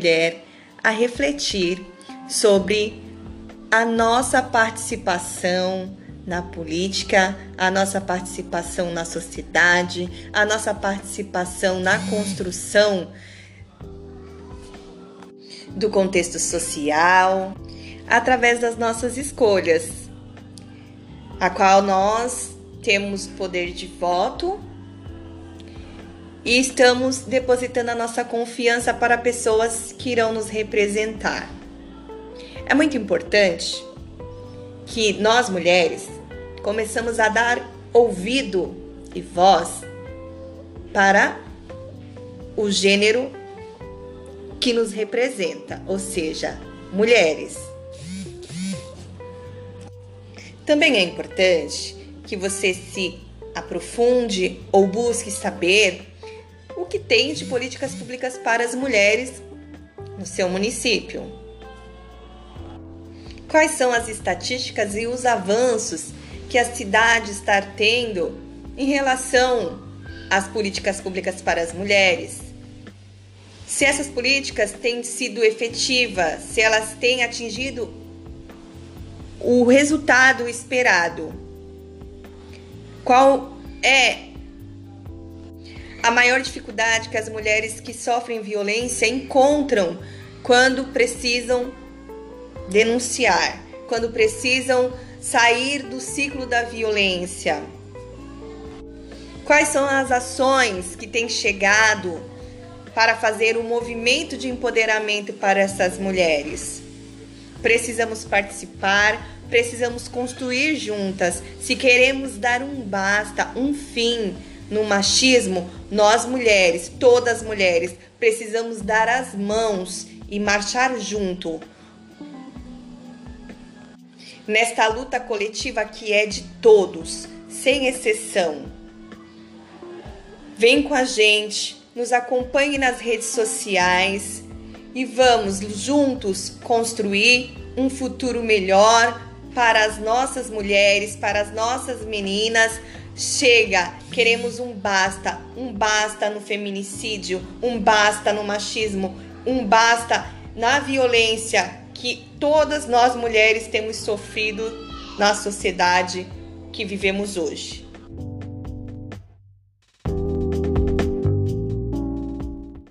mulher a refletir sobre a nossa participação na política, a nossa participação na sociedade, a nossa participação na construção do contexto social, através das nossas escolhas, a qual nós temos poder de voto e estamos depositando a nossa confiança para pessoas que irão nos representar. É muito importante que nós mulheres começamos a dar ouvido e voz para o gênero que nos representa, ou seja, mulheres. Também é importante que você se aprofunde ou busque saber o que tem de políticas públicas para as mulheres no seu município. Quais são as estatísticas e os avanços que a cidade está tendo em relação às políticas públicas para as mulheres? Se essas políticas têm sido efetivas, se elas têm atingido o resultado esperado. Qual é a maior dificuldade que as mulheres que sofrem violência encontram quando precisam denunciar, quando precisam sair do ciclo da violência? Quais são as ações que têm chegado para fazer um movimento de empoderamento para essas mulheres? Precisamos participar, precisamos construir juntas. Se queremos dar um basta, um fim no machismo, nós mulheres, todas mulheres, precisamos dar as mãos e marchar junto. Nesta luta coletiva que é de todos, sem exceção. Vem com a gente, nos acompanhe nas redes sociais e vamos juntos construir um futuro melhor para as nossas mulheres, para as nossas meninas. Chega, queremos um basta, um basta no feminicídio, um basta no machismo, um basta na violência que todas nós mulheres temos sofrido na sociedade que vivemos hoje.